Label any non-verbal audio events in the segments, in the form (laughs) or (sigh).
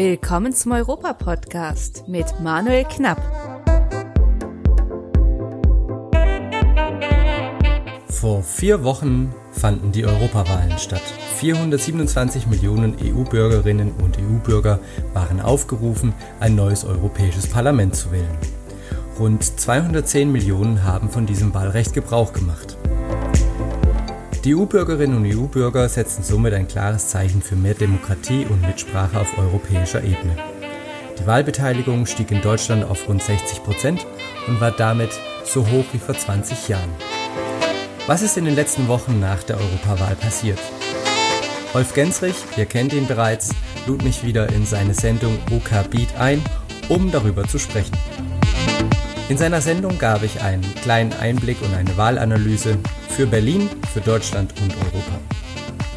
Willkommen zum Europa-Podcast mit Manuel Knapp. Vor vier Wochen fanden die Europawahlen statt. 427 Millionen EU-Bürgerinnen und EU-Bürger waren aufgerufen, ein neues Europäisches Parlament zu wählen. Rund 210 Millionen haben von diesem Wahlrecht Gebrauch gemacht. Die EU-Bürgerinnen und EU-Bürger setzen somit ein klares Zeichen für mehr Demokratie und Mitsprache auf europäischer Ebene. Die Wahlbeteiligung stieg in Deutschland auf rund 60 Prozent und war damit so hoch wie vor 20 Jahren. Was ist in den letzten Wochen nach der Europawahl passiert? Rolf Gensrich, ihr kennt ihn bereits, lud mich wieder in seine Sendung OK Beat ein, um darüber zu sprechen. In seiner Sendung gab ich einen kleinen Einblick und eine Wahlanalyse für Berlin, für Deutschland und Europa.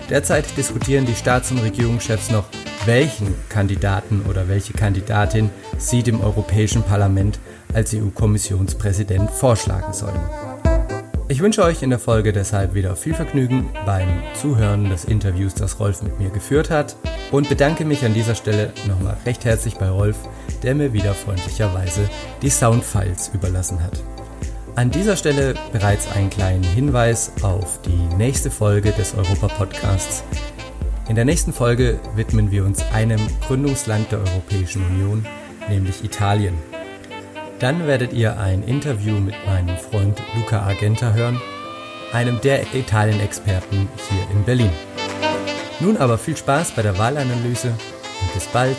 Derzeit diskutieren die Staats- und Regierungschefs noch, welchen Kandidaten oder welche Kandidatin sie dem Europäischen Parlament als EU-Kommissionspräsident vorschlagen sollen. Ich wünsche euch in der Folge deshalb wieder viel Vergnügen beim Zuhören des Interviews, das Rolf mit mir geführt hat und bedanke mich an dieser Stelle nochmal recht herzlich bei Rolf, der mir wieder freundlicherweise die Soundfiles überlassen hat. An dieser Stelle bereits einen kleinen Hinweis auf die nächste Folge des Europa-Podcasts. In der nächsten Folge widmen wir uns einem Gründungsland der Europäischen Union, nämlich Italien. Dann werdet ihr ein Interview mit meinem Freund Luca Argenta hören, einem der Italien-Experten hier in Berlin. Nun aber viel Spaß bei der Wahlanalyse und bis bald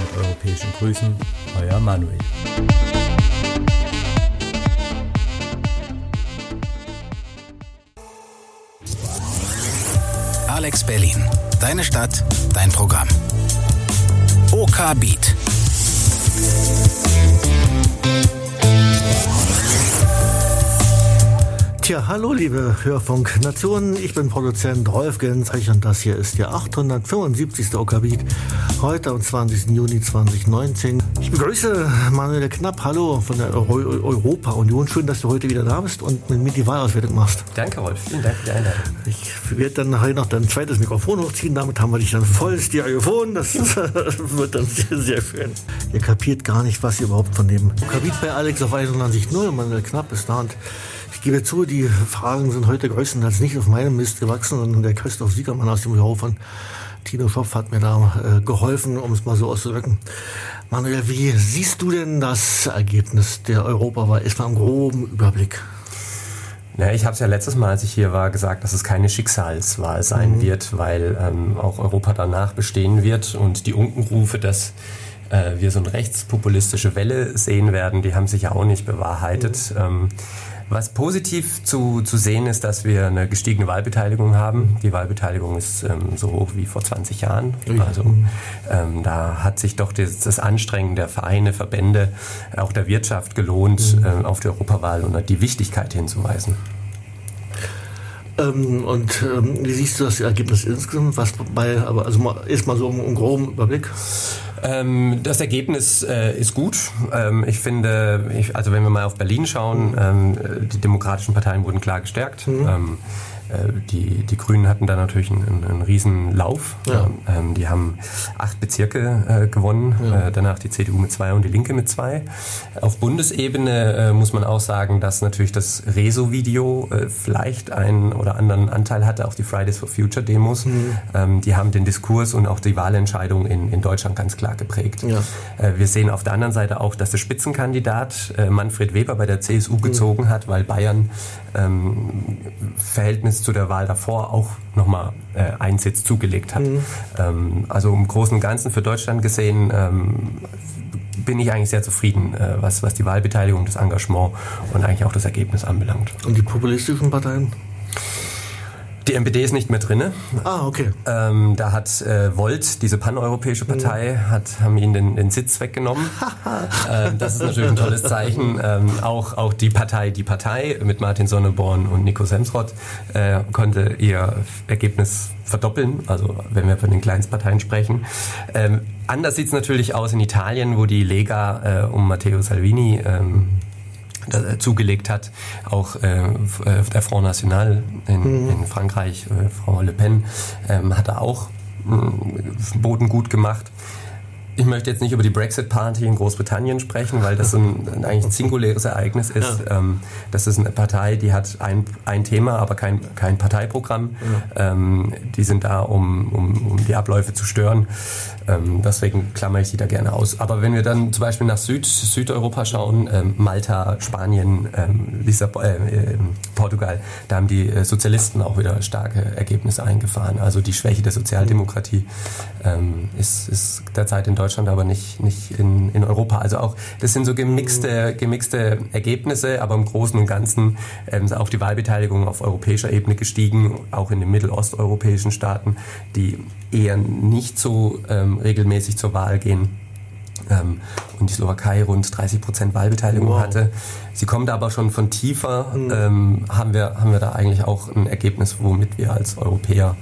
mit europäischen Grüßen, euer Manuel. Alex Berlin. Deine Stadt, dein Programm. OK Beat. Thank you. Tja, hallo liebe Hörfunk Nationen, ich bin Produzent Rolf Gensreich und das hier ist der 875. Okabit, heute am 20. Juni 2019. Ich begrüße Manuel Knapp, hallo von der Euro Europa-Union. Schön, dass du heute wieder da bist und mit mir die Wahlauswertung machst. Danke Rolf, vielen Dank für die Einladung. Ich werde dann nachher noch dein zweites Mikrofon hochziehen, damit haben wir dich dann voll Stereophon, das (laughs) wird dann sehr, sehr schön. Ihr kapiert gar nicht, was ihr überhaupt von dem Okabit bei Alex auf 91.0, Manuel Knapp ist da und ich gebe zu, die Fragen sind heute größtenteils nicht auf meinem Mist gewachsen, sondern der Christoph Siegermann aus dem Büro von Tino Schopf hat mir da äh, geholfen, um es mal so auszudrücken. Manuel, wie siehst du denn das Ergebnis der Europawahl? Ist mal im groben Überblick. Ja, ich habe es ja letztes Mal, als ich hier war, gesagt, dass es keine Schicksalswahl sein mhm. wird, weil ähm, auch Europa danach bestehen wird und die Unkenrufe, dass äh, wir so eine rechtspopulistische Welle sehen werden, die haben sich ja auch nicht bewahrheitet. Mhm. Ähm, was positiv zu, zu sehen ist, dass wir eine gestiegene Wahlbeteiligung haben. Die Wahlbeteiligung ist ähm, so hoch wie vor 20 Jahren. Also ähm, da hat sich doch das, das, Anstrengen der Vereine, Verbände, auch der Wirtschaft gelohnt, mhm. äh, auf die Europawahl und die Wichtigkeit hinzuweisen. Ähm, und ähm, wie siehst du das Ergebnis insgesamt? Was bei, aber also mal, erstmal so im, im groben Überblick. Ähm, das Ergebnis äh, ist gut. Ähm, ich finde, ich, also wenn wir mal auf Berlin schauen, ähm, die demokratischen Parteien wurden klar gestärkt. Mhm. Äh, die, die Grünen hatten da natürlich einen, einen, riesen Lauf. Ja. Ähm, die haben acht Bezirke äh, gewonnen, ja. äh, danach die CDU mit zwei und die Linke mit zwei. Auf Bundesebene äh, muss man auch sagen, dass natürlich das Rezo-Video äh, vielleicht einen oder anderen Anteil hatte auf die Fridays for Future Demos. Mhm. Ähm, die haben den Diskurs und auch die Wahlentscheidung in, in Deutschland ganz klar geprägt. Ja. Äh, wir sehen auf der anderen Seite auch, dass der Spitzenkandidat Manfred Weber bei der CSU mhm. gezogen hat, weil Bayern ähm, Verhältnis zu der Wahl davor auch nochmal äh, einen Sitz zugelegt hat. Mhm. Ähm, also im Großen und Ganzen für Deutschland gesehen ähm, bin ich eigentlich sehr zufrieden, äh, was, was die Wahlbeteiligung, das Engagement und eigentlich auch das Ergebnis anbelangt. Und die populistischen Parteien? Die MPD ist nicht mehr drinne. Ah, okay. Ähm, da hat äh, Volt, diese paneuropäische Partei, mhm. hat, haben ihnen den, den Sitz weggenommen. (laughs) ähm, das ist natürlich ein tolles Zeichen. Ähm, auch, auch die Partei, die Partei mit Martin Sonneborn und Nico Semsrott äh, konnte ihr Ergebnis verdoppeln, also wenn wir von den Kleinstparteien sprechen. Ähm, anders sieht es natürlich aus in Italien, wo die Lega äh, um Matteo Salvini ähm, äh, zugelegt hat. Auch äh, äh, der Front National in, mhm. in Frankreich, äh, Frau Le Pen, ähm, hat da auch äh, Boden gut gemacht. Ich möchte jetzt nicht über die Brexit-Party in Großbritannien sprechen, weil das ein, ein eigentlich ein singuläres Ereignis ist. Ja. Ähm, das ist eine Partei, die hat ein, ein Thema, aber kein, kein Parteiprogramm. Ja. Ähm, die sind da, um, um, um die Abläufe zu stören. Ähm, deswegen klammere ich sie da gerne aus. Aber wenn wir dann zum Beispiel nach Süd, Südeuropa schauen, ähm, Malta, Spanien, ähm, Lissabon, äh, äh, Portugal, da haben die äh, Sozialisten auch wieder starke Ergebnisse eingefahren. Also die Schwäche der Sozialdemokratie ähm, ist, ist derzeit in Deutschland, aber nicht, nicht in, in Europa. Also auch, das sind so gemixte, gemixte Ergebnisse, aber im Großen und Ganzen ähm, ist auch die Wahlbeteiligung auf europäischer Ebene gestiegen, auch in den mittelosteuropäischen Staaten, die eher nicht so ähm, regelmäßig zur Wahl gehen. Ähm, und die Slowakei rund 30 Prozent Wahlbeteiligung wow. hatte. Sie kommt aber schon von tiefer, mhm. ähm, haben, wir, haben wir da eigentlich auch ein Ergebnis, womit wir als Europäer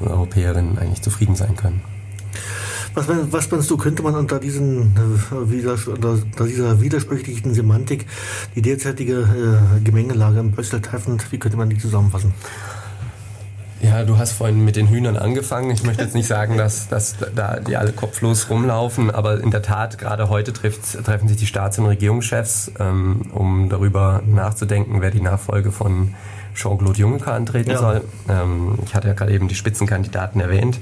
und Europäerinnen eigentlich zufrieden sein können. Was, was meinst du, könnte man unter, diesen, äh, unter dieser widersprüchlichen Semantik die derzeitige äh, Gemengelage in Brüssel treffen, wie könnte man die zusammenfassen? Ja, du hast vorhin mit den Hühnern angefangen. Ich möchte jetzt nicht sagen, dass, dass da die alle kopflos rumlaufen, aber in der Tat, gerade heute trifft, treffen sich die Staats- und Regierungschefs, ähm, um darüber nachzudenken, wer die Nachfolge von Jean-Claude Juncker antreten ja. soll. Ähm, ich hatte ja gerade eben die Spitzenkandidaten erwähnt.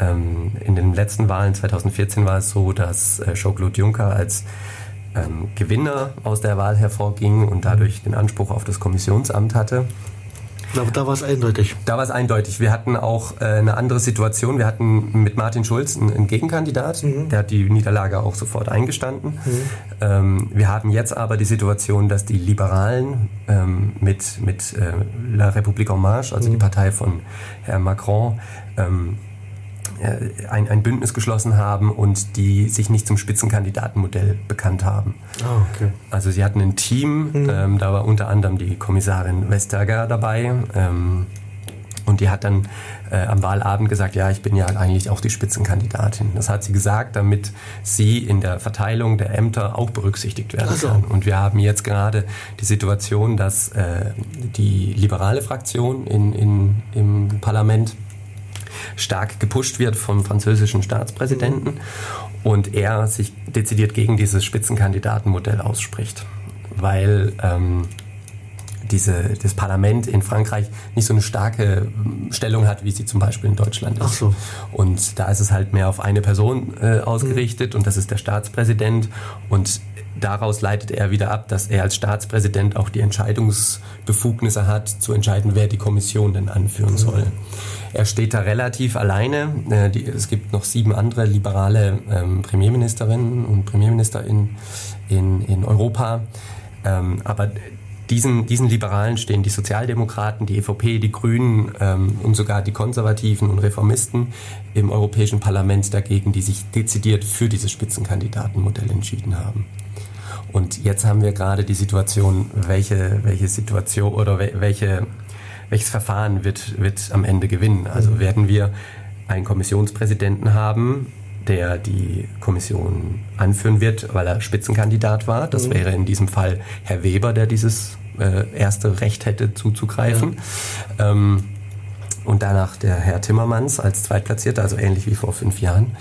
Ähm, in den letzten Wahlen 2014 war es so, dass äh, Jean-Claude Juncker als ähm, Gewinner aus der Wahl hervorging und dadurch den Anspruch auf das Kommissionsamt hatte. Da, da war es eindeutig. Da war es eindeutig. Wir hatten auch äh, eine andere Situation. Wir hatten mit Martin Schulz einen, einen Gegenkandidat, mhm. der hat die Niederlage auch sofort eingestanden. Mhm. Ähm, wir haben jetzt aber die Situation, dass die Liberalen ähm, mit, mit äh, La République en Marche, also mhm. die Partei von Herrn Macron, ähm, äh, ein, ein Bündnis geschlossen haben und die sich nicht zum Spitzenkandidatenmodell bekannt haben. Oh, okay. Also sie hatten ein Team, mhm. ähm, da war unter anderem die Kommissarin Vestager dabei. Ähm, und die hat dann äh, am Wahlabend gesagt, ja, ich bin ja eigentlich auch die Spitzenkandidatin. Das hat sie gesagt, damit sie in der Verteilung der Ämter auch berücksichtigt werden also. kann. Und wir haben jetzt gerade die Situation, dass äh, die liberale Fraktion in, in, im Parlament stark gepusht wird vom französischen Staatspräsidenten und er sich dezidiert gegen dieses Spitzenkandidatenmodell ausspricht, weil ähm, diese, das Parlament in Frankreich nicht so eine starke Stellung hat, wie sie zum Beispiel in Deutschland ist. Ach so. Und da ist es halt mehr auf eine Person äh, ausgerichtet mhm. und das ist der Staatspräsident. Und daraus leitet er wieder ab, dass er als Staatspräsident auch die Entscheidungsbefugnisse hat, zu entscheiden, wer die Kommission denn anführen mhm. soll. Er steht da relativ alleine. Äh, die, es gibt noch sieben andere liberale ähm, Premierministerinnen und Premierminister in, in, in Europa. Ähm, aber diesen, diesen Liberalen stehen die Sozialdemokraten, die EVP, die Grünen ähm, und sogar die Konservativen und Reformisten im Europäischen Parlament dagegen, die sich dezidiert für dieses Spitzenkandidatenmodell entschieden haben. Und jetzt haben wir gerade die Situation, welche, welche Situation oder welche, welches Verfahren wird, wird am Ende gewinnen. Also werden wir einen Kommissionspräsidenten haben, der die Kommission anführen wird, weil er Spitzenkandidat war. Das mhm. wäre in diesem Fall Herr Weber, der dieses äh, erste Recht hätte zuzugreifen. Ja. Ähm, und danach der Herr Timmermans als Zweitplatzierter, also ähnlich wie vor fünf Jahren.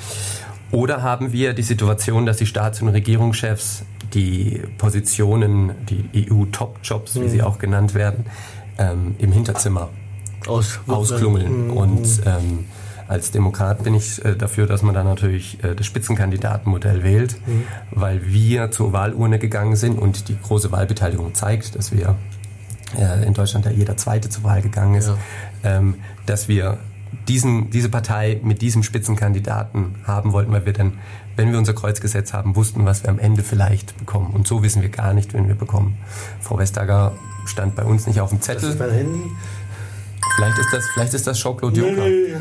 Oder haben wir die Situation, dass die Staats- und Regierungschefs die Positionen, die EU-Top-Jobs, wie mhm. sie auch genannt werden, ähm, im Hinterzimmer Aus, ausklungeln. Mhm. Und ähm, als Demokrat bin ich äh, dafür, dass man da natürlich äh, das Spitzenkandidatenmodell wählt, mhm. weil wir zur Wahlurne gegangen sind und die große Wahlbeteiligung zeigt, dass wir äh, in Deutschland ja jeder Zweite zur Wahl gegangen ist, ja. ähm, dass wir diesen, diese Partei mit diesem Spitzenkandidaten haben wollten, weil wir dann, wenn wir unser Kreuzgesetz haben, wussten, was wir am Ende vielleicht bekommen. Und so wissen wir gar nicht, wen wir bekommen. Frau Vestager stand bei uns nicht auf dem Zettel. Das ist mein Handy. Vielleicht ist das, vielleicht ist das Jean-Claude Juncker. Nee,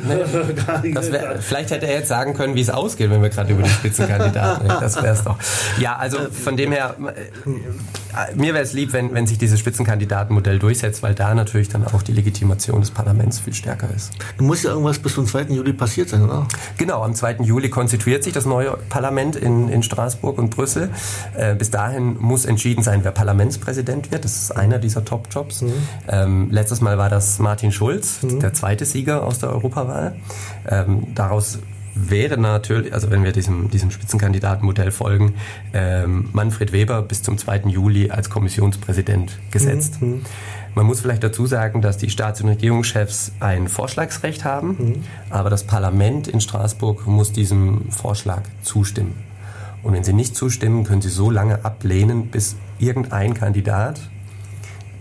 nee. (laughs) Wär, vielleicht hätte er jetzt sagen können, wie es ausgeht, wenn wir gerade über die Spitzenkandidaten reden. Das wäre es doch. Ja, also von dem her, äh, mir wäre es lieb, wenn, wenn sich dieses Spitzenkandidatenmodell durchsetzt, weil da natürlich dann auch die Legitimation des Parlaments viel stärker ist. Du musst ja irgendwas bis zum 2. Juli passiert sein, oder? Genau, am 2. Juli konstituiert sich das neue Parlament in, in Straßburg und Brüssel. Äh, bis dahin muss entschieden sein, wer Parlamentspräsident wird. Das ist einer dieser Top-Jobs. Mhm. Ähm, letztes Mal war das Martin Schulz, mhm. der zweite Sieger aus der Europawahl. Ähm, daraus wäre natürlich, also wenn wir diesem, diesem Spitzenkandidatenmodell folgen, ähm, Manfred Weber bis zum 2. Juli als Kommissionspräsident gesetzt. Mhm. Man muss vielleicht dazu sagen, dass die Staats- und Regierungschefs ein Vorschlagsrecht haben, mhm. aber das Parlament in Straßburg muss diesem Vorschlag zustimmen. Und wenn sie nicht zustimmen, können sie so lange ablehnen, bis irgendein Kandidat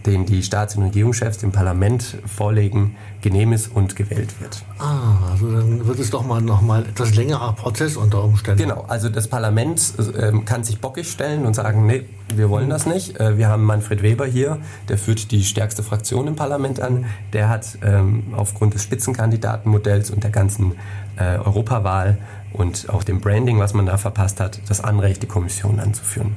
den die Staats- und Regierungschefs dem Parlament vorlegen, genehm ist und gewählt wird. Ah, also dann wird es doch mal noch mal etwas längerer Prozess unter Umständen. Genau, also das Parlament äh, kann sich bockig stellen und sagen, nee, wir wollen das nicht. Äh, wir haben Manfred Weber hier, der führt die stärkste Fraktion im Parlament an. Der hat ähm, aufgrund des Spitzenkandidatenmodells und der ganzen äh, Europawahl und auch dem Branding, was man da verpasst hat, das Anrecht, die Kommission anzuführen.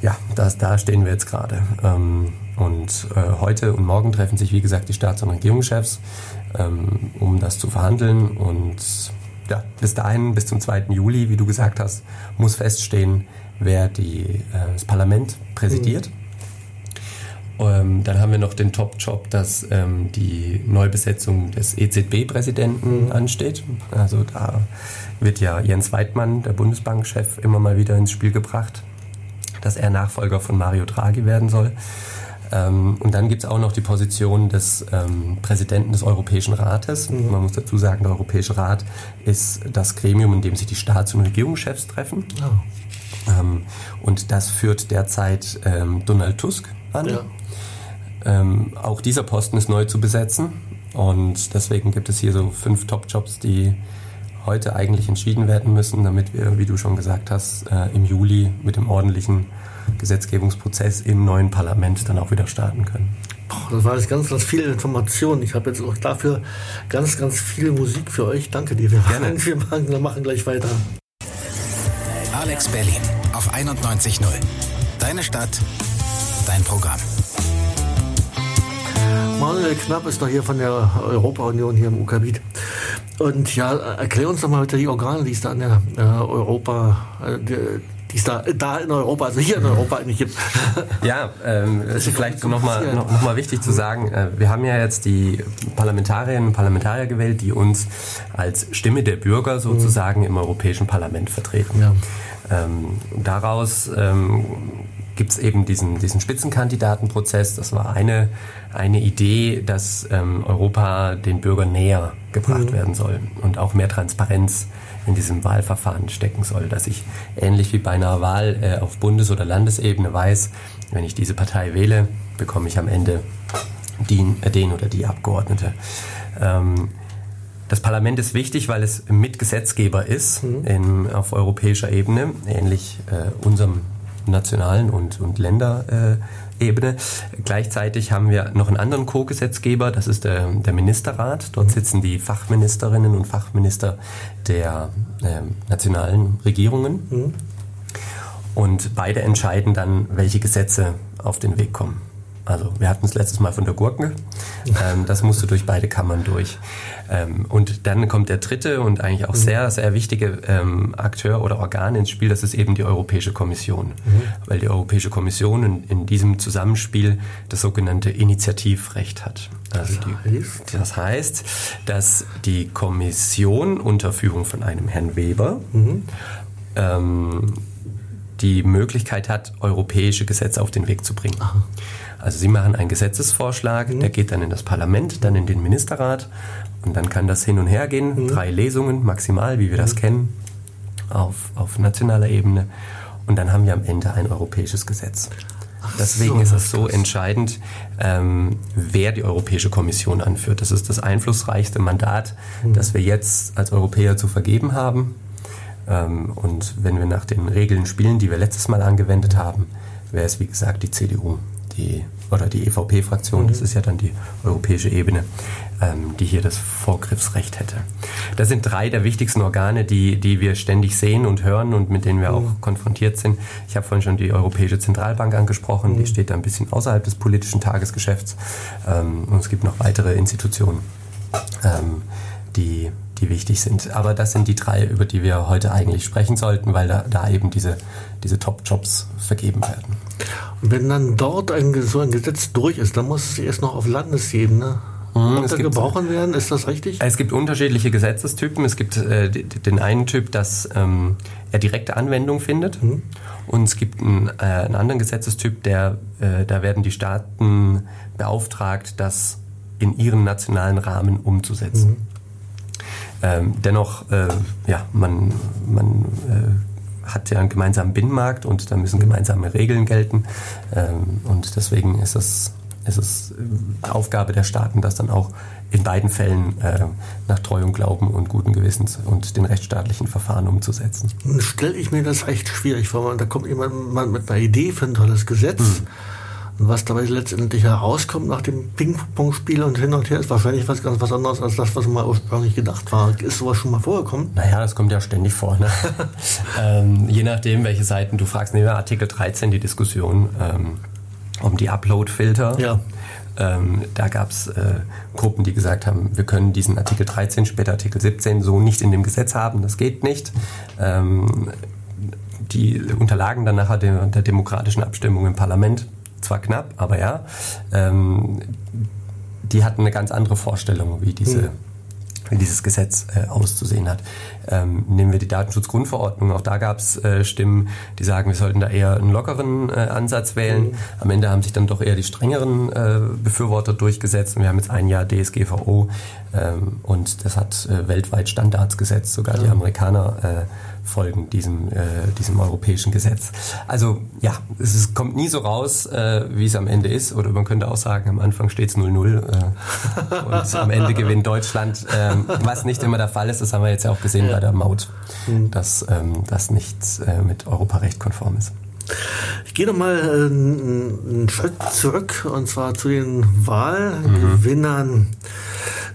Ja, das, da stehen wir jetzt gerade. Ähm, und äh, heute und morgen treffen sich, wie gesagt, die Staats- und Regierungschefs, ähm, um das zu verhandeln. Und ja, bis dahin, bis zum 2. Juli, wie du gesagt hast, muss feststehen, wer die, äh, das Parlament präsidiert. Mhm. Ähm, dann haben wir noch den Top-Job, dass ähm, die Neubesetzung des EZB-Präsidenten mhm. ansteht. Also da wird ja Jens Weidmann, der Bundesbankchef, immer mal wieder ins Spiel gebracht, dass er Nachfolger von Mario Draghi werden soll. Ähm, und dann gibt es auch noch die Position des ähm, Präsidenten des Europäischen Rates. Mhm. Man muss dazu sagen, der Europäische Rat ist das Gremium, in dem sich die Staats- und Regierungschefs treffen. Oh. Ähm, und das führt derzeit ähm, Donald Tusk an. Ja. Ähm, auch dieser Posten ist neu zu besetzen. Und deswegen gibt es hier so fünf Top-Jobs, die heute eigentlich entschieden werden müssen, damit wir, wie du schon gesagt hast, äh, im Juli mit dem ordentlichen Gesetzgebungsprozess im neuen Parlament dann auch wieder starten können. Boah, das war jetzt ganz, ganz viele Informationen. Ich habe jetzt auch dafür ganz, ganz viel Musik für euch. Danke dir. Wir, Gerne. wir machen, wir machen gleich weiter. Alex Berlin auf 91.0. Deine Stadt, dein Programm. Manuel Knapp ist doch hier von der Europa-Union hier im UKBIT. Und ja, erklär uns doch mal bitte die Organe, die es da an der äh, Europa, äh, die es da, da in Europa, also hier in Europa eigentlich gibt. Ja, ähm, es ist vielleicht nochmal noch, noch mal wichtig zu sagen, äh, wir haben ja jetzt die Parlamentarierinnen und Parlamentarier gewählt, die uns als Stimme der Bürger sozusagen mhm. im Europäischen Parlament vertreten. Ja. Ähm, daraus ähm, gibt es eben diesen, diesen Spitzenkandidatenprozess. Das war eine, eine Idee, dass ähm, Europa den Bürgern näher gebracht mhm. werden soll und auch mehr Transparenz in diesem Wahlverfahren stecken soll, dass ich ähnlich wie bei einer Wahl äh, auf Bundes- oder Landesebene weiß, wenn ich diese Partei wähle, bekomme ich am Ende den, äh, den oder die Abgeordnete. Ähm, das Parlament ist wichtig, weil es Mitgesetzgeber ist mhm. in, auf europäischer Ebene, ähnlich äh, unserem nationalen und, und Länder. Äh, Ebene. Gleichzeitig haben wir noch einen anderen Co-Gesetzgeber, das ist der, der Ministerrat. Dort sitzen die Fachministerinnen und Fachminister der äh, nationalen Regierungen. Mhm. Und beide entscheiden dann, welche Gesetze auf den Weg kommen. Also wir hatten es letztes Mal von der Gurken. Ähm, das musste durch beide Kammern durch. Ähm, und dann kommt der dritte und eigentlich auch mhm. sehr, sehr wichtige ähm, Akteur oder Organ ins Spiel, das ist eben die Europäische Kommission. Mhm. Weil die Europäische Kommission in, in, diesem Zusammenspiel das sogenannte Initiativrecht hat. Also die, das heißt, dass die Kommission unter Führung von einem Herrn Weber mhm. ähm, die Möglichkeit hat, europäische Gesetze auf den Weg zu bringen. Aha. Also Sie machen einen Gesetzesvorschlag, mhm. der geht dann in das Parlament, dann in den Ministerrat und dann kann das hin und her gehen. Mhm. Drei Lesungen maximal, wie wir mhm. das kennen, auf, auf nationaler Ebene. Und dann haben wir am Ende ein europäisches Gesetz. Ach Deswegen so, ist es so entscheidend, ähm, wer die Europäische Kommission anführt. Das ist das einflussreichste Mandat, mhm. das wir jetzt als Europäer zu vergeben haben. Ähm, und wenn wir nach den Regeln spielen, die wir letztes Mal angewendet haben, wäre es wie gesagt die CDU die, oder die EVP-Fraktion, mhm. das ist ja dann die europäische Ebene, ähm, die hier das Vorgriffsrecht hätte. Das sind drei der wichtigsten Organe, die, die wir ständig sehen und hören und mit denen wir mhm. auch konfrontiert sind. Ich habe vorhin schon die Europäische Zentralbank angesprochen, mhm. die steht da ein bisschen außerhalb des politischen Tagesgeschäfts. Ähm, und es gibt noch weitere Institutionen, ähm, die die wichtig sind. Aber das sind die drei, über die wir heute eigentlich sprechen sollten, weil da, da eben diese, diese Top-Jobs vergeben werden. Und wenn dann dort ein, so ein Gesetz durch ist, dann muss es erst noch auf Landesebene mhm, gebrochen werden. Ist das richtig? Es gibt unterschiedliche Gesetzestypen. Es gibt äh, den einen Typ, dass ähm, er direkte Anwendung findet. Mhm. Und es gibt einen, äh, einen anderen Gesetzestyp, der, äh, da werden die Staaten beauftragt, das in ihren nationalen Rahmen umzusetzen. Mhm. Ähm, dennoch, äh, ja, man, man äh, hat ja einen gemeinsamen Binnenmarkt und da müssen gemeinsame Regeln gelten. Ähm, und deswegen ist es, ist es Aufgabe der Staaten, das dann auch in beiden Fällen äh, nach Treu und Glauben und guten Gewissens und den rechtsstaatlichen Verfahren umzusetzen. Stelle ich mir das recht schwierig vor. Da kommt jemand mit einer Idee für ein tolles Gesetz. Mhm. Was dabei letztendlich herauskommt nach dem Ping-Pong-Spiel und hin und her, ist wahrscheinlich was ganz was anderes als das, was mal ursprünglich gedacht war. Ist sowas schon mal vorgekommen? Naja, das kommt ja ständig vor. Ne? (laughs) ähm, je nachdem, welche Seiten du fragst. Nehmen wir Artikel 13 die Diskussion ähm, um die Upload-Filter. Ja. Ähm, da gab es äh, Gruppen, die gesagt haben, wir können diesen Artikel 13, später Artikel 17 so nicht in dem Gesetz haben, das geht nicht. Ähm, die unterlagen dann nachher der, der, demokratischen Abstimmung im Parlament. Zwar knapp, aber ja. Ähm, die hatten eine ganz andere Vorstellung, wie diese, mhm wie dieses Gesetz äh, auszusehen hat. Ähm, nehmen wir die Datenschutzgrundverordnung, auch da gab es äh, Stimmen, die sagen, wir sollten da eher einen lockeren äh, Ansatz wählen. Mhm. Am Ende haben sich dann doch eher die strengeren äh, Befürworter durchgesetzt und wir haben jetzt ein Jahr DSGVO ähm, und das hat äh, weltweit Standards gesetzt, sogar ja. die Amerikaner äh, folgen diesem, äh, diesem europäischen Gesetz. Also ja, es ist, kommt nie so raus, äh, wie es am Ende ist. Oder man könnte auch sagen, am Anfang steht es 0-0 äh, und am Ende gewinnt Deutschland. Ähm, was nicht immer der Fall ist, das haben wir jetzt ja auch gesehen ja. bei der Maut, mhm. dass ähm, das nicht äh, mit Europarecht konform ist. Ich gehe nochmal äh, einen Schritt zurück und zwar zu den Wahlgewinnern. Mhm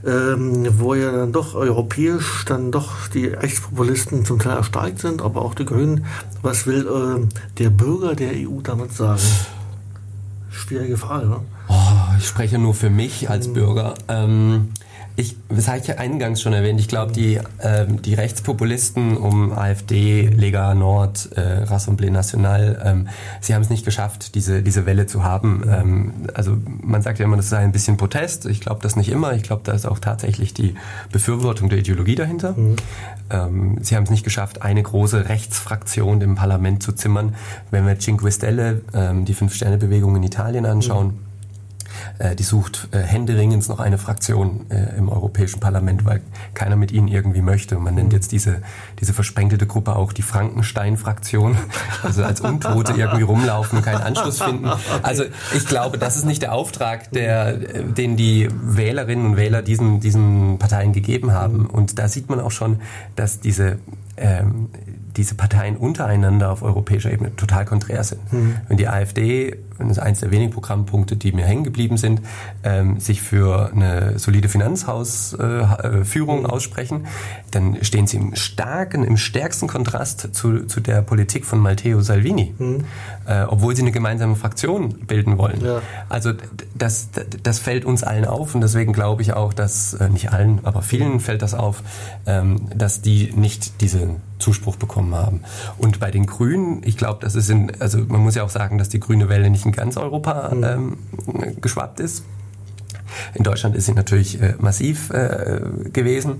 ähm, wo ja dann doch europäisch dann doch die Rechtspopulisten zum Teil erstarkt sind, aber auch die Grünen. Was will äh, der Bürger der EU damit sagen? Schwierige Frage, ne? Oh, ich spreche nur für mich als mhm. Bürger. Ähm, ich, das habe ich ja eingangs schon erwähnt, ich glaube, die, ähm, die Rechtspopulisten um AfD, Lega Nord, äh, Rassemblement National, ähm, sie haben es nicht geschafft, diese, diese Welle zu haben. Ähm, also man sagt ja immer, das sei ein bisschen Protest. Ich glaube das nicht immer. Ich glaube, da ist auch tatsächlich die Befürwortung der Ideologie dahinter. Mhm. Ähm, sie haben es nicht geschafft, eine große Rechtsfraktion im Parlament zu zimmern. Wenn wir Cinque Stelle, ähm, die Fünf-Sterne-Bewegung in Italien anschauen, mhm äh, die sucht äh, händeringend noch eine Fraktion äh, im Europäischen Parlament, weil keiner mit ihnen irgendwie möchte. Man nennt jetzt diese, diese versprenkelte Gruppe auch die Frankenstein-Fraktion, also als Untote irgendwie rumlaufen und keinen Anschluss finden. (laughs) Also ich glaube, das ist nicht der Auftrag, der, den die Wählerinnen und Wähler diesen, diesen Parteien gegeben haben. Und da sieht man auch schon, dass diese ähm, diese Parteien untereinander auf europäischer Ebene total konträr sind. Mhm. Wenn die AfD, das ist eines der wenigen Programmpunkte, die mir hängen geblieben sind, ähm, sich für eine solide Finanzhausführung äh, mhm. aussprechen, dann stehen sie im starken, im stärksten Kontrast zu, zu der Politik von Matteo Salvini, mhm. Äh, obwohl sie eine gemeinsame Fraktion bilden wollen. Ja. Also das, das fällt uns allen auf und deswegen glaube ich auch, dass, äh, nicht allen, aber vielen fällt das auf, ähm, dass die nicht diese Zuspruch bekommen haben. Und bei den Grünen, ich glaube, das ist in, also man muss ja auch sagen, dass die grüne Welle nicht in ganz Europa mhm. ähm, geschwappt ist. In Deutschland ist sie natürlich äh, massiv äh, gewesen.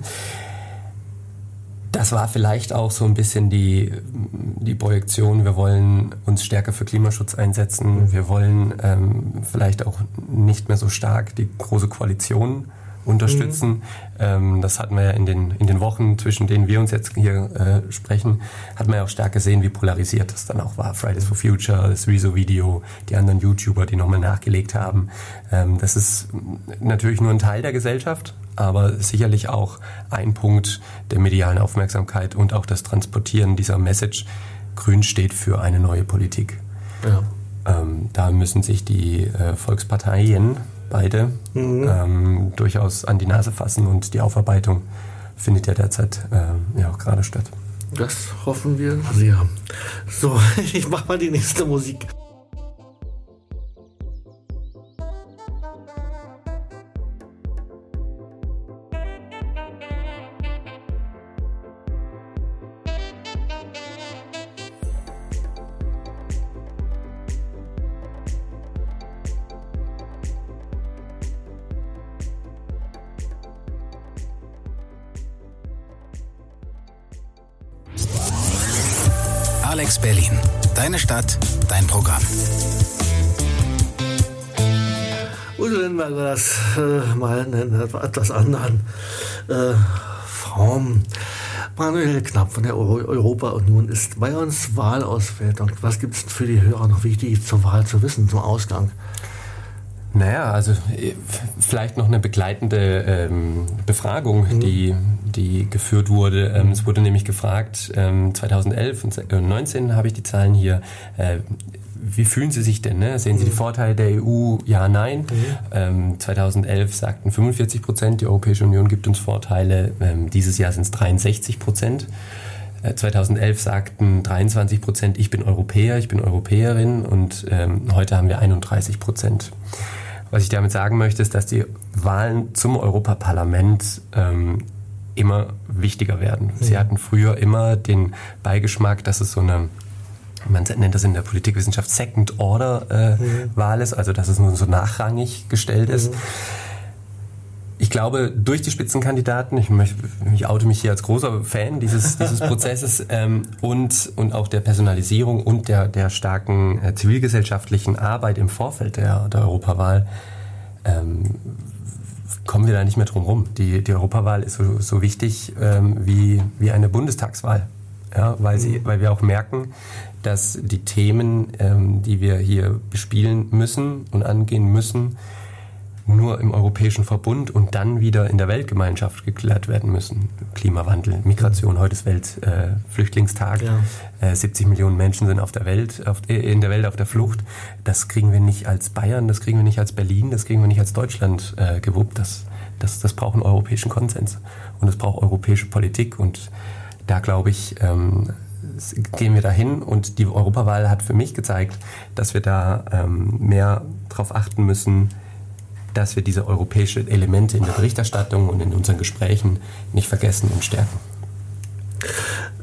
Das war vielleicht auch so ein bisschen die, die Projektion, wir wollen uns stärker für Klimaschutz einsetzen, wir wollen ähm, vielleicht auch nicht mehr so stark die große Koalition unterstützen. Mhm. Ähm, das hatten wir ja in den, in den Wochen, zwischen denen wir uns jetzt hier äh, sprechen, hat man ja auch stark gesehen, wie polarisiert das dann auch war. Fridays for Future, das Rezo-Video, die anderen YouTuber, die nochmal nachgelegt haben. Ähm, das ist natürlich nur ein Teil der Gesellschaft, aber sicherlich auch ein Punkt der medialen Aufmerksamkeit und auch das Transportieren dieser Message. Grün steht für eine neue Politik. Ja. Ähm, da müssen sich die äh, Volksparteien beide mhm. ähm, durchaus an die Nase fassen und die Aufarbeitung findet ja derzeit äh, ja auch gerade statt. Das hoffen wir sehr. (laughs) So, ich mach mal die nächste Musik. Etwas anderen äh, Form. Manuel Knapp von der Euro Europa-Union ist Bayerns Wahlauswertung. Was gibt es für die Hörer noch wichtig zur Wahl zu wissen, zum Ausgang? Naja, also äh, vielleicht noch eine begleitende ähm, Befragung, mhm. die, die geführt wurde. Ähm, es wurde nämlich gefragt, ähm, 2011 und 2019 habe ich die Zahlen hier, äh, wie fühlen Sie sich denn? Ne? Sehen Sie die mhm. Vorteile der EU? Ja, nein. Mhm. Ähm, 2011 sagten 45 Prozent, die Europäische Union gibt uns Vorteile. Ähm, dieses Jahr sind es 63 Prozent. 2011 äh, sagten 23 Prozent, ich bin Europäer, ich bin Europäerin und ähm, heute haben wir 31 Prozent. Was ich damit sagen möchte, ist, dass die Wahlen zum Europaparlament ähm, immer wichtiger werden. Mhm. Sie hatten früher immer den Beigeschmack, dass es so eine man nennt das in der Politikwissenschaft Second Order äh, mhm. Wahl ist, also dass es nur so nachrangig gestellt ist. Ich glaube, durch die Spitzenkandidaten, ich, möchte, ich oute mich hier als großer Fan dieses, (laughs) dieses Prozesses ähm, und, und auch der Personalisierung und der, der starken äh, zivilgesellschaftlichen Arbeit im Vorfeld der, der Europawahl, ähm, kommen wir da nicht mehr drum rum. Die, die Europawahl ist so, so wichtig ähm, wie, wie eine Bundestagswahl. Ja, weil, sie, mhm. weil wir auch merken, dass die Themen, ähm, die wir hier bespielen müssen und angehen müssen, nur im Europäischen Verbund und dann wieder in der Weltgemeinschaft geklärt werden müssen. Klimawandel, Migration, heute ist Weltflüchtlingstag. Äh, ja. äh, 70 Millionen Menschen sind auf der Welt, auf, äh, in der Welt auf der Flucht. Das kriegen wir nicht als Bayern, das kriegen wir nicht als Berlin, das kriegen wir nicht als Deutschland äh, gewuppt. Das, das, das braucht einen europäischen Konsens. Und es braucht europäische Politik. Und da glaube ich, ähm, gehen wir dahin und die Europawahl hat für mich gezeigt, dass wir da ähm, mehr darauf achten müssen, dass wir diese europäischen Elemente in der Berichterstattung und in unseren Gesprächen nicht vergessen und stärken.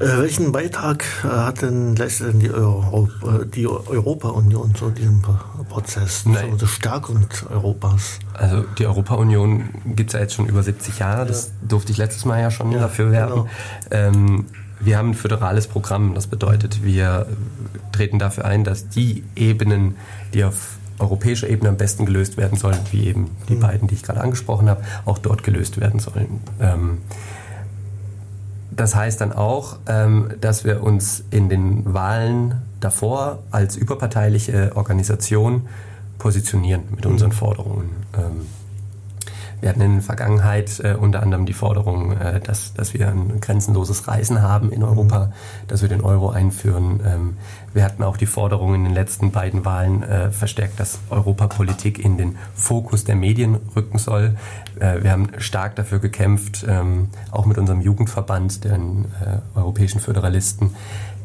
Äh, welchen Beitrag äh, hat denn letztendlich die, äh, die Europa-Union zu diesem Prozess, Nein. zur Stärkung Europas? Also die Europa-Union gibt es ja jetzt schon über 70 Jahre, das ja. durfte ich letztes Mal ja schon ja, dafür werben. Genau. Ähm, wir haben ein föderales Programm, das bedeutet, wir treten dafür ein, dass die Ebenen, die auf europäischer Ebene am besten gelöst werden sollen, wie eben die mhm. beiden, die ich gerade angesprochen habe, auch dort gelöst werden sollen. Ähm, das heißt dann auch, ähm, dass wir uns in den Wahlen davor als überparteiliche Organisation positionieren mit unseren mhm. Forderungen. Ähm, wir hatten in der Vergangenheit äh, unter anderem die Forderung, äh, dass, dass wir ein grenzenloses Reisen haben in Europa, dass wir den Euro einführen. Ähm, wir hatten auch die Forderung in den letzten beiden Wahlen äh, verstärkt, dass Europapolitik in den Fokus der Medien rücken soll. Äh, wir haben stark dafür gekämpft, ähm, auch mit unserem Jugendverband, den äh, Europäischen Föderalisten,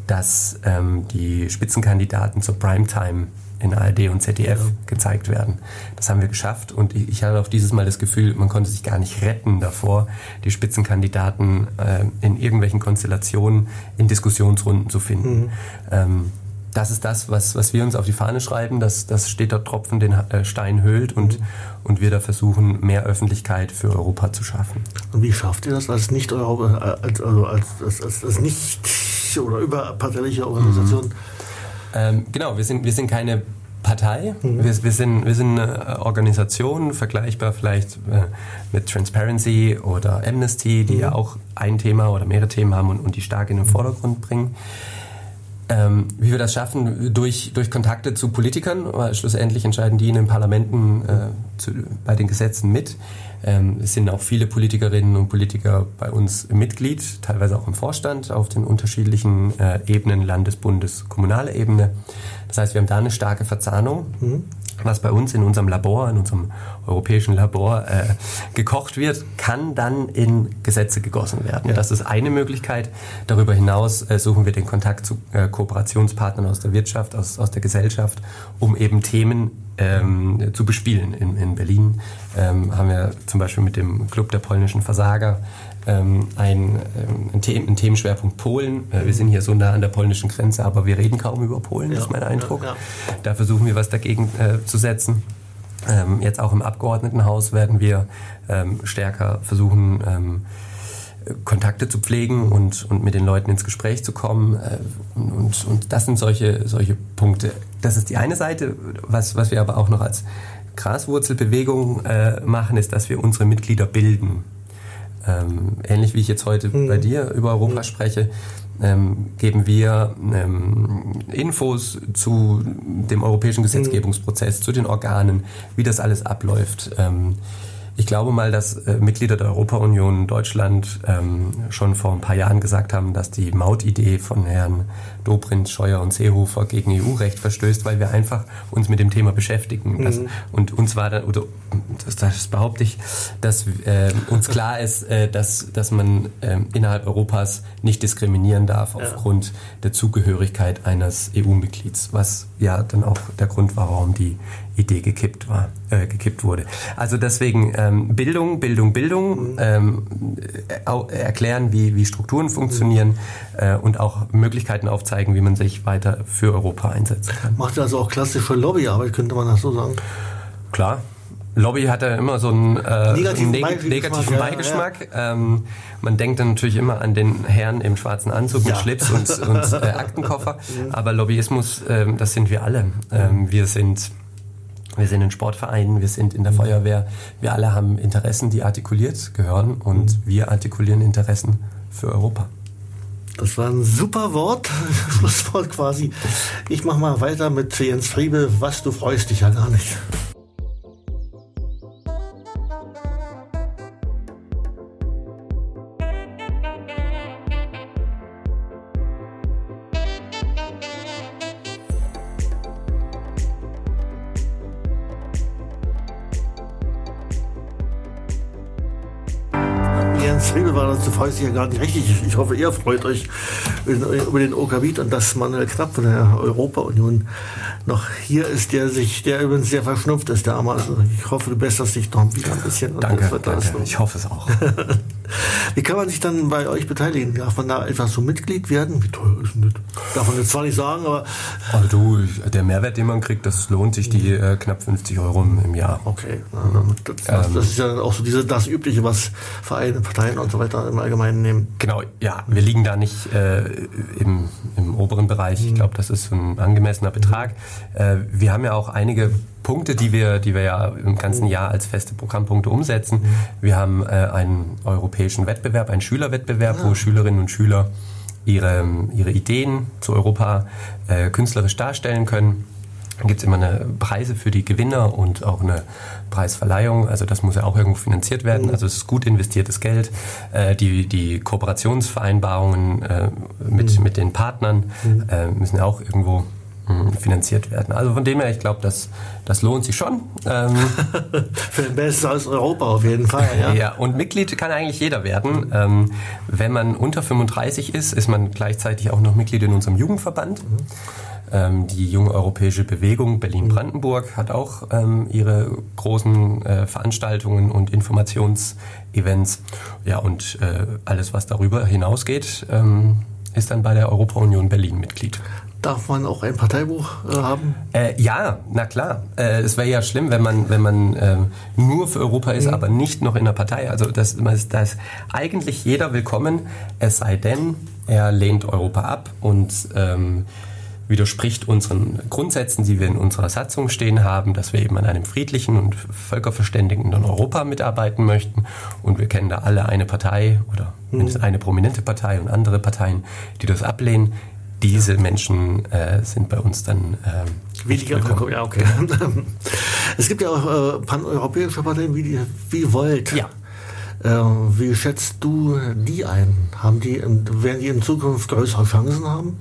dass ähm, die Spitzenkandidaten zur Primetime in ARD und ZDF ja. gezeigt werden. Das haben wir geschafft und ich, ich, hatte auch dieses Mal das Gefühl, man konnte sich gar nicht retten davor, die Spitzenkandidaten äh, in irgendwelchen Konstellationen in Diskussionsrunden zu finden. Mhm. Ähm, das ist das, was, was wir uns auf die Fahne schreiben, dass das steht Tropfen den äh, Stein höhlt und, mhm. und wir da versuchen, mehr Öffentlichkeit für Europa zu schaffen. Und wie schafft ihr das als nicht Europa, als, also als, als, als nicht oder überparteiliche Organisation? Mhm ähm, genau, wir sind, wir sind keine Partei. Mhm. Wir, wir, sind, wir sind eine Organisation, vergleichbar vielleicht äh, mit Transparency oder Amnesty, die mhm. ja auch ein Thema oder mehrere Themen haben und, und die stark in den Vordergrund bringen. Ähm, wie wir das schaffen, durch, durch Kontakte zu Politikern, weil schlussendlich entscheiden die in den Parlamenten äh, zu, bei den Gesetzen mit. Ähm, es sind auch viele Politikerinnen und Politiker bei uns Mitglied, teilweise auch im Vorstand auf den unterschiedlichen äh, Ebenen, Landes-, Bundes-, kommunale Ebene. Das heißt, wir haben da eine starke Verzahnung. Mhm was bei uns in unserem Labor, in unserem europäischen Labor äh, gekocht wird, kann dann in Gesetze gegossen werden. Ja. Das ist eine Möglichkeit. Darüber hinaus äh, suchen wir den Kontakt zu äh, Kooperationspartnern aus der Wirtschaft, aus, aus der Gesellschaft, um eben Themen ähm, zu bespielen. In, in Berlin ähm, haben wir zum Beispiel mit dem Club der polnischen Versager ähm, ein, ähm, ein, The ein, Themenschwerpunkt Polen. Äh, wir sind hier so nah an der polnischen Grenze, aber wir reden kaum über Polen, ja, ist mein Eindruck. Ja, ja. Da versuchen wir was dagegen äh, zu setzen. Ähm, jetzt auch im Abgeordnetenhaus werden wir ähm, stärker versuchen, ähm, Kontakte zu pflegen und, und mit den Leuten ins Gespräch zu kommen. Äh, und, und das sind solche, solche Punkte. Das ist die eine Seite. Was, was wir aber auch noch als Graswurzelbewegung äh, machen, ist, dass wir unsere Mitglieder bilden. Ähm, ähnlich wie ich jetzt heute mhm. bei dir über Europa mhm. spreche, ähm, geben wir ähm, Infos zu dem europäischen hm. Gesetzgebungsprozess, mhm. zu den Organen, wie das alles abläuft. Ähm, ich glaube mal, dass äh, Mitglieder der Europa-Union Deutschland ähm, schon vor ein paar Jahren gesagt haben, dass die Mautidee von Herrn Dobrindt, Scheuer und Seehofer gegen EU-Recht verstößt, weil wir einfach uns mit dem Thema beschäftigen. Mhm. Das, und uns war dann, oder das, das behaupte ich, dass äh, uns klar ist, äh, dass, dass man äh, innerhalb Europas nicht diskriminieren darf aufgrund ja. der Zugehörigkeit eines EU-Mitglieds, was ja dann auch der Grund war, warum die Idee gekippt war, äh, gekippt wurde. Also deswegen ähm, Bildung, Bildung, Bildung, mhm. ähm, äh, erklären, wie, wie Strukturen funktionieren äh, und auch Möglichkeiten aufzeigen, wie man sich weiter für Europa einsetzen kann. Macht also auch klassische Lobbyarbeit, könnte man das so sagen? Klar, Lobby hat ja immer so einen äh, negativen, neg Beigeschmack. Negativen Beigeschmack. Ja, ja. Ähm, man denkt dann natürlich immer an den Herrn im schwarzen Anzug ja. mit Schlips und, (laughs) und äh, Aktenkoffer. Aber Lobbyismus, ähm, das sind wir alle. Ähm, wir sind wir sind in Sportvereinen, wir sind in der mhm. Feuerwehr. Wir alle haben Interessen, die artikuliert gehören und mhm. wir artikulieren Interessen für Europa. Das war ein super Wort, (laughs) Schlusswort quasi. Ich mache mal weiter mit Jens Friebe. Was, du freust dich ja gar nicht. Freut sich ja gar nicht richtig. Ich hoffe, ihr freut euch über den Okabit und dass Manuel Knapp von der Europa-Union noch hier ist, der sich, der übrigens sehr verschnupft ist, der Arme. Also ich hoffe, du besserst dich noch wieder ein bisschen. Danke, danke. ich hoffe es auch. (laughs) Wie kann man sich dann bei euch beteiligen? Darf man da einfach so Mitglied werden? Wie teuer ist denn das? Darf man jetzt zwar nicht sagen, aber... Also du, der Mehrwert, den man kriegt, das lohnt sich die äh, knapp 50 Euro im Jahr. Okay, das, das, das, ist ja dann auch so diese, das Übliche, was Vereine, Parteien und so weiter im Allgemeinen nehmen. Genau, ja, wir liegen da nicht äh, im, im oberen Bereich. Ich mhm. glaube, das ist ein angemessener Betrag. Äh, wir haben ja auch einige Punkte, die wir, die wir ja im ganzen Jahr als feste Programmpunkte umsetzen. Wir haben äh, einen europäischen Wettbewerb, einen Schülerwettbewerb, wo Schülerinnen und Schüler ihre, ihre Ideen zu Europa äh, künstlerisch darstellen können. Dann gibt es immer eine Preise für die Gewinner und auch eine Preisverleihung. Also das muss ja auch irgendwo finanziert werden. Also es ist gut investiertes Geld. Äh, die, die Kooperationsvereinbarungen äh, mit, mhm. mit den Partnern mhm. äh, müssen ja auch irgendwo finanziert werden. Also von dem her, ich glaube, das, das lohnt sich schon. Ähm (laughs) Für den Besten aus Europa auf jeden Fall. Ja, (laughs) ja und Mitglied kann eigentlich jeder werden. Ähm, wenn man unter 35 ist, ist man gleichzeitig auch noch Mitglied in unserem Jugendverband. Mhm. Ähm, die junge europäische Bewegung Berlin-Brandenburg hat auch ähm, ihre großen äh, Veranstaltungen und Informationsevents. Ja, und äh, alles, was darüber hinausgeht, ähm, ist dann bei der Europa-Union Berlin Mitglied. Darf man auch ein Parteibuch äh, haben? Äh, ja, na klar. Äh, es wäre ja schlimm, wenn man, wenn man äh, nur für Europa ist, mhm. aber nicht noch in der Partei. Also das, da ist eigentlich jeder willkommen, es sei denn, er lehnt Europa ab und ähm, widerspricht unseren Grundsätzen, die wir in unserer Satzung stehen haben, dass wir eben an einem friedlichen und völkerverständigenden Europa mitarbeiten möchten. Und wir kennen da alle eine Partei oder mindestens mhm. eine prominente Partei und andere Parteien, die das ablehnen diese Menschen äh, sind bei uns dann äh, weniger willkommen. Ja, okay. (laughs) es gibt ja auch äh, paneuropäische Parteien wie, die, wie Volt. Ja. Äh, wie schätzt du die ein? Haben die, werden die in Zukunft größere Chancen haben?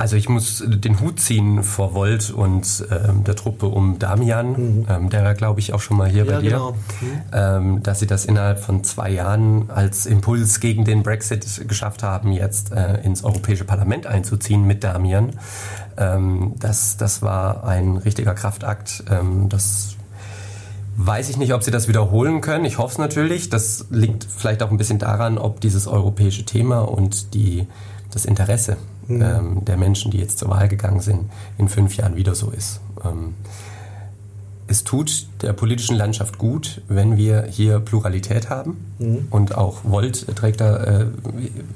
Also ich muss den Hut ziehen vor Volt und ähm, der Truppe um Damian, mhm. ähm, der war glaube ich auch schon mal hier ja, bei dir, genau. mhm. ähm, dass sie das innerhalb von zwei Jahren als Impuls gegen den Brexit geschafft haben, jetzt äh, ins Europäische Parlament einzuziehen mit Damian. Ähm, das, das war ein richtiger Kraftakt. Ähm, das Weiß ich nicht, ob sie das wiederholen können. Ich hoffe es natürlich. Das liegt vielleicht auch ein bisschen daran, ob dieses europäische Thema und die, das Interesse mhm. ähm, der Menschen, die jetzt zur Wahl gegangen sind, in fünf Jahren wieder so ist. Ähm, es tut der politischen Landschaft gut, wenn wir hier Pluralität haben. Mhm. Und auch Volt trägt da äh,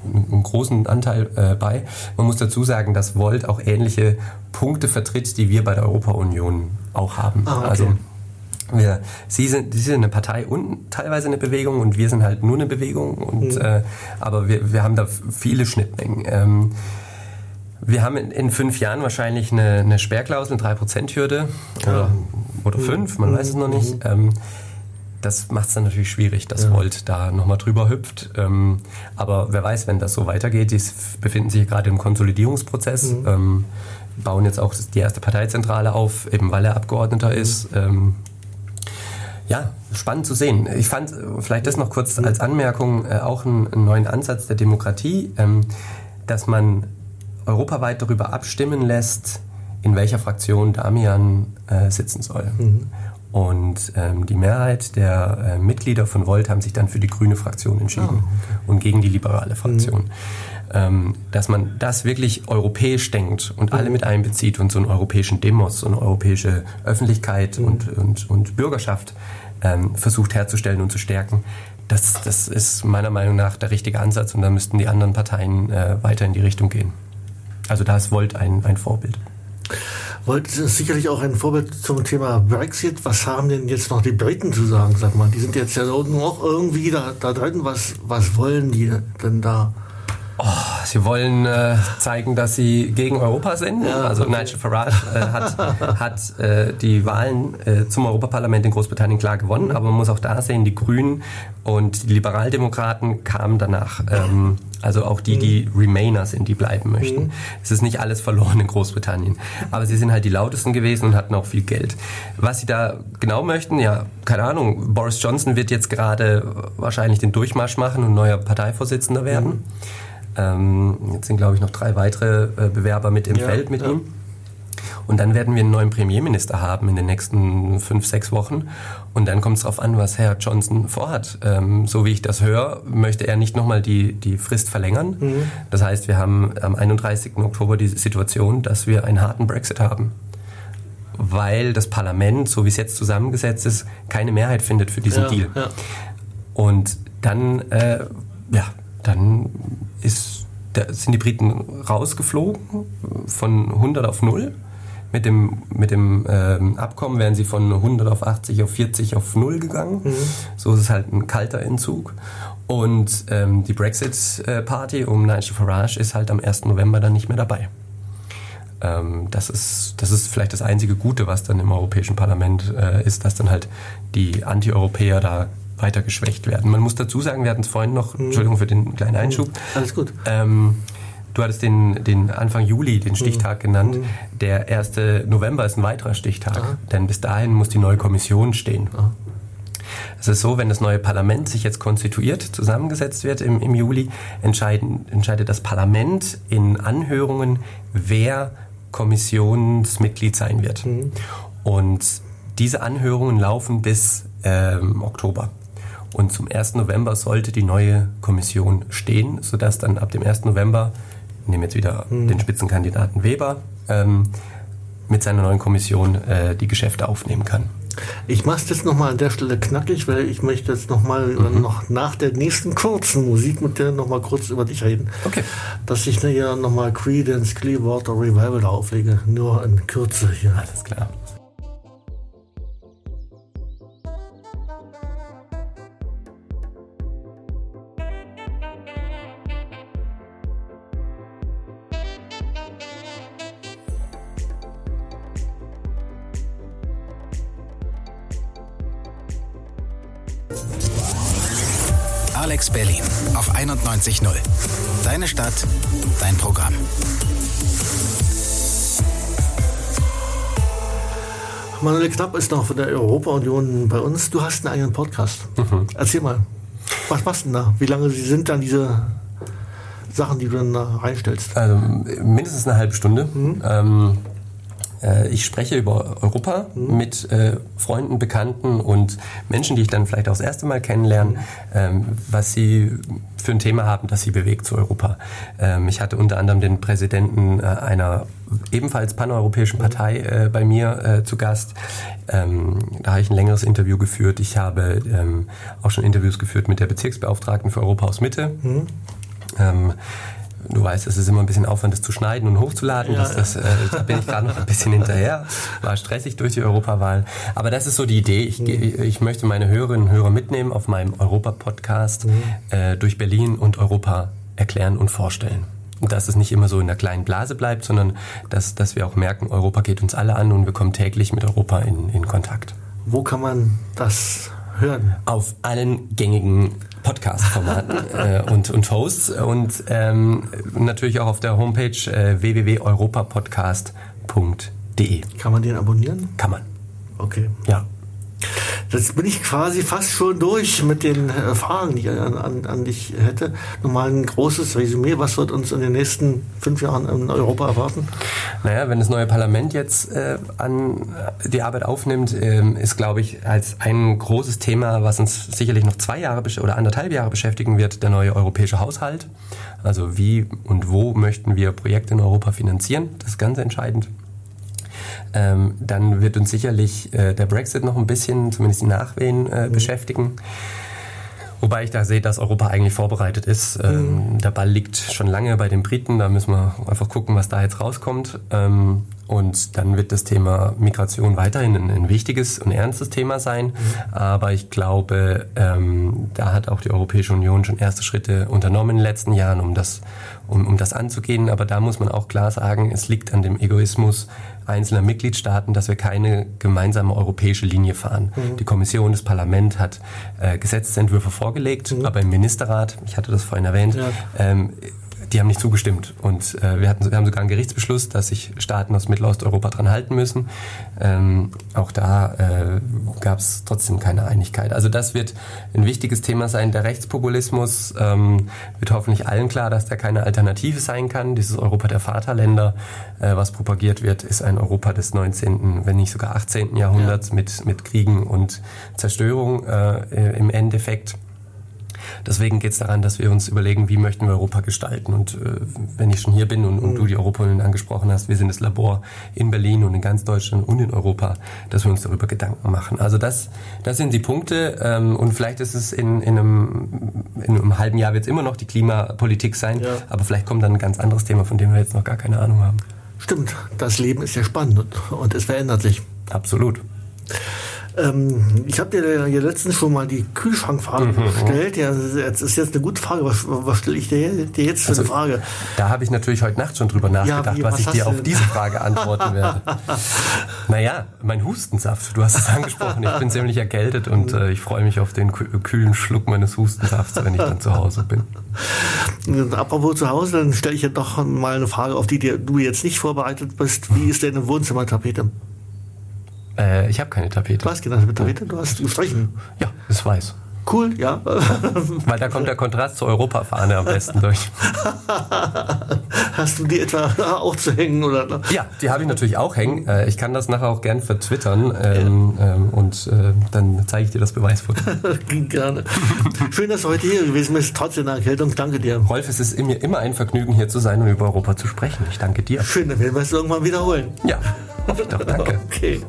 einen großen Anteil äh, bei. Man muss dazu sagen, dass Volt auch ähnliche Punkte vertritt, die wir bei der Europa-Union auch haben. Ah, okay. Also wir, Sie, sind, Sie sind eine Partei und teilweise eine Bewegung und wir sind halt nur eine Bewegung. Und, mhm. äh, aber wir, wir haben da viele Schnittmengen. Ähm, wir haben in, in, fünf Jahren wahrscheinlich eine, eine Sperrklausel, eine 3%-Hürde ja. oder, fünf, man mhm. weiß es noch nicht. Mhm. Ähm, das macht es dann natürlich schwierig, dass ja. Volt da nochmal drüber hüpft. Ähm, aber wer weiß, wenn das so weitergeht, die befinden sich gerade im Konsolidierungsprozess, mhm. ähm, bauen jetzt auch die erste Parteizentrale auf, eben weil er Abgeordneter mhm. ist. Ähm, ja, spannend zu sehen. Ich fand vielleicht das noch kurz als Anmerkung äh, auch einen, einen, neuen Ansatz der Demokratie, ähm, dass man europaweit darüber abstimmen lässt, in welcher Fraktion Damian äh, sitzen soll. Mhm. Und ähm, die Mehrheit der äh, Mitglieder von Volt haben sich dann für die grüne Fraktion entschieden oh, okay. und gegen die liberale Fraktion. Mhm. Ähm, dass man das wirklich europäisch denkt und alle mit einbezieht und so einen europäischen Demos, so eine europäische Öffentlichkeit mhm. und, und, und Bürgerschaft ähm, versucht herzustellen und zu stärken. Das, das ist meiner Meinung nach der richtige Ansatz und da müssten die anderen Parteien äh, weiter in die Richtung gehen. Also da ist Volt ein, ein Vorbild. Volt ist sicherlich auch ein Vorbild zum Thema Brexit. Was haben denn jetzt noch die Briten zu sagen? Sag mal, die sind jetzt ja auch irgendwie da, da drin. Was, was wollen die denn da? Oh, sie wollen äh, zeigen, dass sie gegen Europa sind. Ja, also okay. Nigel Farage äh, hat, (laughs) hat äh, die Wahlen äh, zum Europaparlament in Großbritannien klar gewonnen, aber man muss auch da sehen, die Grünen und die Liberaldemokraten kamen danach. Ähm, also auch die, die mhm. Remainer sind, die bleiben möchten. Mhm. Es ist nicht alles verloren in Großbritannien. Aber sie sind halt die lautesten gewesen und hatten auch viel Geld. Was sie da genau möchten, ja, keine Ahnung. Boris Johnson wird jetzt gerade wahrscheinlich den Durchmarsch machen und neuer Parteivorsitzender werden. Mhm. Ähm, jetzt sind, glaube ich, noch drei weitere äh, Bewerber mit im ja, Feld mit ja. ihm. Und dann werden wir einen neuen Premierminister haben in den nächsten fünf, sechs Wochen. Und dann kommt es darauf an, was Herr Johnson vorhat. Ähm, so wie ich das höre, möchte er nicht nochmal die, die Frist verlängern. Mhm. Das heißt, wir haben am 31. Oktober die Situation, dass wir einen harten Brexit haben. Weil das Parlament, so wie es jetzt zusammengesetzt ist, keine Mehrheit findet für diesen ja, Deal. Und dann, äh, ja, dann ist, da sind die Briten rausgeflogen von 100 auf 0. Mit dem, mit dem ähm, Abkommen wären sie von 100 auf 80 auf 40 auf 0 gegangen. Mhm. So ist es halt ein kalter Entzug. Und ähm, die Brexit-Party um Nigel Farage ist halt am 1. November dann nicht mehr dabei. Ähm, das, ist, das ist vielleicht das einzige Gute, was dann im Europäischen Parlament äh, ist, dass dann halt die Anti-Europäer da weiter geschwächt werden. Man muss dazu sagen, wir hatten es vorhin noch, mhm. Entschuldigung für den kleinen Einschub. Mhm. Alles gut. Ähm, du hattest den, den Anfang Juli, den Stichtag mhm. genannt. Mhm. Der 1. November ist ein weiterer Stichtag, Aha. denn bis dahin muss die neue Kommission stehen. Aha. Es ist so, wenn das neue Parlament sich jetzt konstituiert, zusammengesetzt wird im, im Juli, entscheiden, entscheidet das Parlament in Anhörungen, wer Kommissionsmitglied sein wird. Mhm. Und diese Anhörungen laufen bis ähm, Oktober. Und zum 1. November sollte die neue Kommission stehen, sodass dann ab dem 1. November, ich nehme jetzt wieder mhm. den Spitzenkandidaten Weber, ähm, mit seiner neuen Kommission äh, die Geschäfte aufnehmen kann. Ich mache es jetzt nochmal an der Stelle knackig, weil ich möchte jetzt nochmal mhm. noch nach der nächsten kurzen Musik mit dir nochmal kurz über dich reden. Okay. Dass ich hier nochmal Creedence Clearwater Revival auflege. Nur in Kürze hier. Alles klar. 94.0. Deine Stadt, dein Programm. Manuel Knapp ist noch von der Europa-Union bei uns. Du hast einen eigenen Podcast. Mhm. Erzähl mal, was machst du denn da? Wie lange sind dann diese Sachen, die du dann da reinstellst? Also mindestens eine halbe Stunde. Mhm. Ähm äh, ich spreche über Europa mhm. mit äh, Freunden, Bekannten und Menschen, die ich dann vielleicht auch das erste Mal kennenlerne, mhm. ähm, was sie für ein Thema haben, das sie bewegt zu Europa. Ähm, ich hatte unter anderem den Präsidenten äh, einer ebenfalls paneuropäischen Partei äh, bei mir äh, zu Gast. Ähm, da habe ich ein längeres Interview geführt. Ich habe ähm, auch schon Interviews geführt mit der Bezirksbeauftragten für Europa aus Mitte. Mhm. Ähm, Du weißt, es ist immer ein bisschen Aufwand, das zu schneiden und hochzuladen. Ja, das, das, äh, da bin ich gerade noch ein bisschen hinterher. War stressig durch die Europawahl. Aber das ist so die Idee. Ich, mhm. ich möchte meine Hörerinnen und Hörer mitnehmen auf meinem Europa-Podcast mhm. äh, durch Berlin und Europa erklären und vorstellen. Und dass es nicht immer so in der kleinen Blase bleibt, sondern dass, dass wir auch merken, Europa geht uns alle an und wir kommen täglich mit Europa in, in Kontakt. Wo kann man das hören? Auf allen gängigen Podcast-Formaten (laughs) äh, und, und Hosts und ähm, natürlich auch auf der Homepage äh, www.europapodcast.de. Kann man den abonnieren? Kann man. Okay. Ja. Jetzt bin ich quasi fast schon durch mit den äh, Fragen, die ich an, an, an, dich hätte. Nochmal ein großes Resümee. Was wird uns in den nächsten fünf Jahren in Europa erwarten? Naja, wenn das neue Parlament jetzt äh, an äh, die Arbeit aufnimmt, äh, ist, glaube ich, als ein großes Thema, was uns sicherlich noch zwei Jahre oder anderthalb Jahre beschäftigen wird, der neue europäische Haushalt. Also wie und wo möchten wir Projekte in Europa finanzieren? Das ist ganz entscheidend. Ähm, dann wird uns sicherlich äh, der Brexit noch ein bisschen, zumindest die Nachwehen, äh, mhm. beschäftigen. Wobei ich da sehe, dass Europa eigentlich vorbereitet ist. Ähm, mhm. Der Ball liegt schon lange bei den Briten. Da müssen wir einfach gucken, was da jetzt rauskommt. Ähm, und dann wird das Thema Migration weiterhin ein, ein wichtiges und ernstes Thema sein. Mhm. Aber ich glaube, ähm, da hat auch die Europäische Union schon erste Schritte unternommen in den letzten Jahren, um das, um, um das anzugehen. Aber da muss man auch klar sagen, es liegt an dem Egoismus einzelner Mitgliedstaaten, dass wir keine gemeinsame europäische Linie fahren. Mhm. Die Kommission, das Parlament hat äh, Gesetzentwürfe vorgelegt, mhm. aber im Ministerrat, ich hatte das vorhin erwähnt, ja. ähm, die haben nicht zugestimmt. Und äh, wir, hatten, wir haben sogar einen Gerichtsbeschluss, dass sich Staaten aus Mittelosteuropa dran halten müssen. Ähm, auch da äh, gab es trotzdem keine Einigkeit. Also das wird ein wichtiges Thema sein. Der Rechtspopulismus ähm, wird hoffentlich allen klar, dass der keine Alternative sein kann. Dieses Europa der Vaterländer, äh, was propagiert wird, ist ein Europa des 19., wenn nicht sogar 18. Jahrhunderts ja. mit, mit Kriegen und Zerstörung äh, im Endeffekt. Deswegen geht es daran, dass wir uns überlegen, wie möchten wir Europa gestalten. Und äh, wenn ich schon hier bin und, und mhm. du die Europaunion angesprochen hast, wir sind das Labor in Berlin und in ganz Deutschland und in Europa, dass wir uns darüber Gedanken machen. Also das, das sind die Punkte. Ähm, und vielleicht ist es in, in, einem, in einem halben Jahr wird es immer noch die Klimapolitik sein, ja. aber vielleicht kommt dann ein ganz anderes Thema, von dem wir jetzt noch gar keine Ahnung haben. Stimmt, das Leben ist ja spannend und, und es verändert sich. Absolut. Ähm, ich habe dir ja letztens schon mal die Kühlschrankfrage mhm. gestellt. Ja, das ist jetzt eine gute Frage. Was, was stelle ich dir, dir jetzt für also, eine Frage? Da habe ich natürlich heute Nacht schon drüber nachgedacht, ja, wie, was, was ich dir auf diese Frage antworten werde. (laughs) naja, mein Hustensaft. Du hast es angesprochen. Ich bin ziemlich erkältet und äh, ich freue mich auf den kühlen Schluck meines Hustensafts, wenn ich dann zu Hause bin. Apropos zu Hause, dann stelle ich ja doch mal eine Frage, auf die du jetzt nicht vorbereitet bist. Wie ist deine Wohnzimmertapete? Äh, ich habe keine Tapete. Du hast keine Tapete, du hast gestrichen. Ja, ist weiß. Cool, ja. (laughs) Weil da kommt der Kontrast zur Europafahne am besten durch. (laughs) Hast du die etwa auch zu hängen? Oder? Ja, die habe ich natürlich auch hängen. Äh, ich kann das nachher auch gern vertwittern ähm, ja. ähm, und äh, dann zeige ich dir das Beweisfoto. (laughs) Gerne. Schön, dass du heute hier gewesen bist, trotz der Erkältung. Danke dir. Rolf, es ist mir immer ein Vergnügen, hier zu sein und über Europa zu sprechen. Ich danke dir. Schön, dann werden wir es irgendwann wiederholen. Ja, hoffe ich doch. Danke. Okay.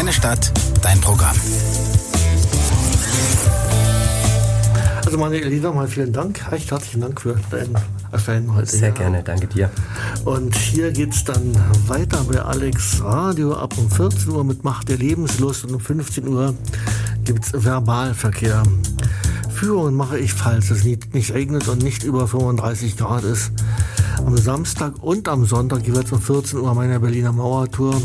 Deine Stadt, dein Programm. Also meine Lieder, mal vielen Dank, recht herzlichen Dank für dein Erscheinen heute. Sehr ja. gerne, danke dir. Und hier geht es dann weiter bei Alex Radio ab um 14 Uhr mit Macht der Lebenslust und um 15 Uhr gibt es Verbalverkehr. Führungen mache ich, falls es nicht, nicht regnet und nicht über 35 Grad ist. Am Samstag und am Sonntag jeweils um 14 Uhr meine Berliner Mauertour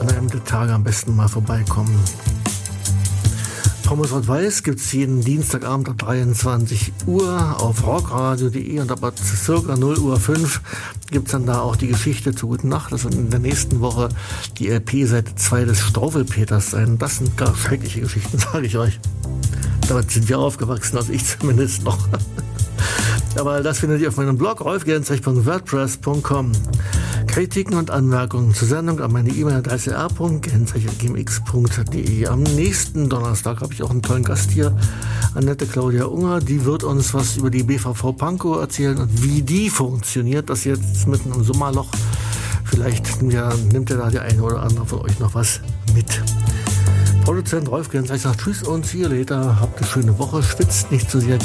an einem der Tage am besten mal vorbeikommen. Pommes und Weiß gibt es jeden Dienstagabend um 23 Uhr auf rockradio.de und ab circa 0 Uhr 5 gibt es dann da auch die Geschichte zu Guten Nacht. Das wird in der nächsten Woche die LP Seite 2 des Staufelpeters sein. Das sind gar schreckliche Geschichten, (laughs) sage ich euch. Damit sind wir aufgewachsen, also ich zumindest noch. (laughs) Aber das findet ihr auf meinem Blog rolfgernzreich.wordpress.com. Kritiken und Anmerkungen zur Sendung an meine E-Mail-Adresse r.gmx.de. Am nächsten Donnerstag habe ich auch einen tollen Gast hier, Annette Claudia Unger. Die wird uns was über die BVV Pankow erzählen und wie die funktioniert. Das jetzt mitten im Sommerloch. Vielleicht ja, nimmt ja da der eine oder andere von euch noch was mit. Produzent Rolf Gernseich sagt Tschüss und see you later. Habt eine schöne Woche. Schwitzt nicht zu sehr.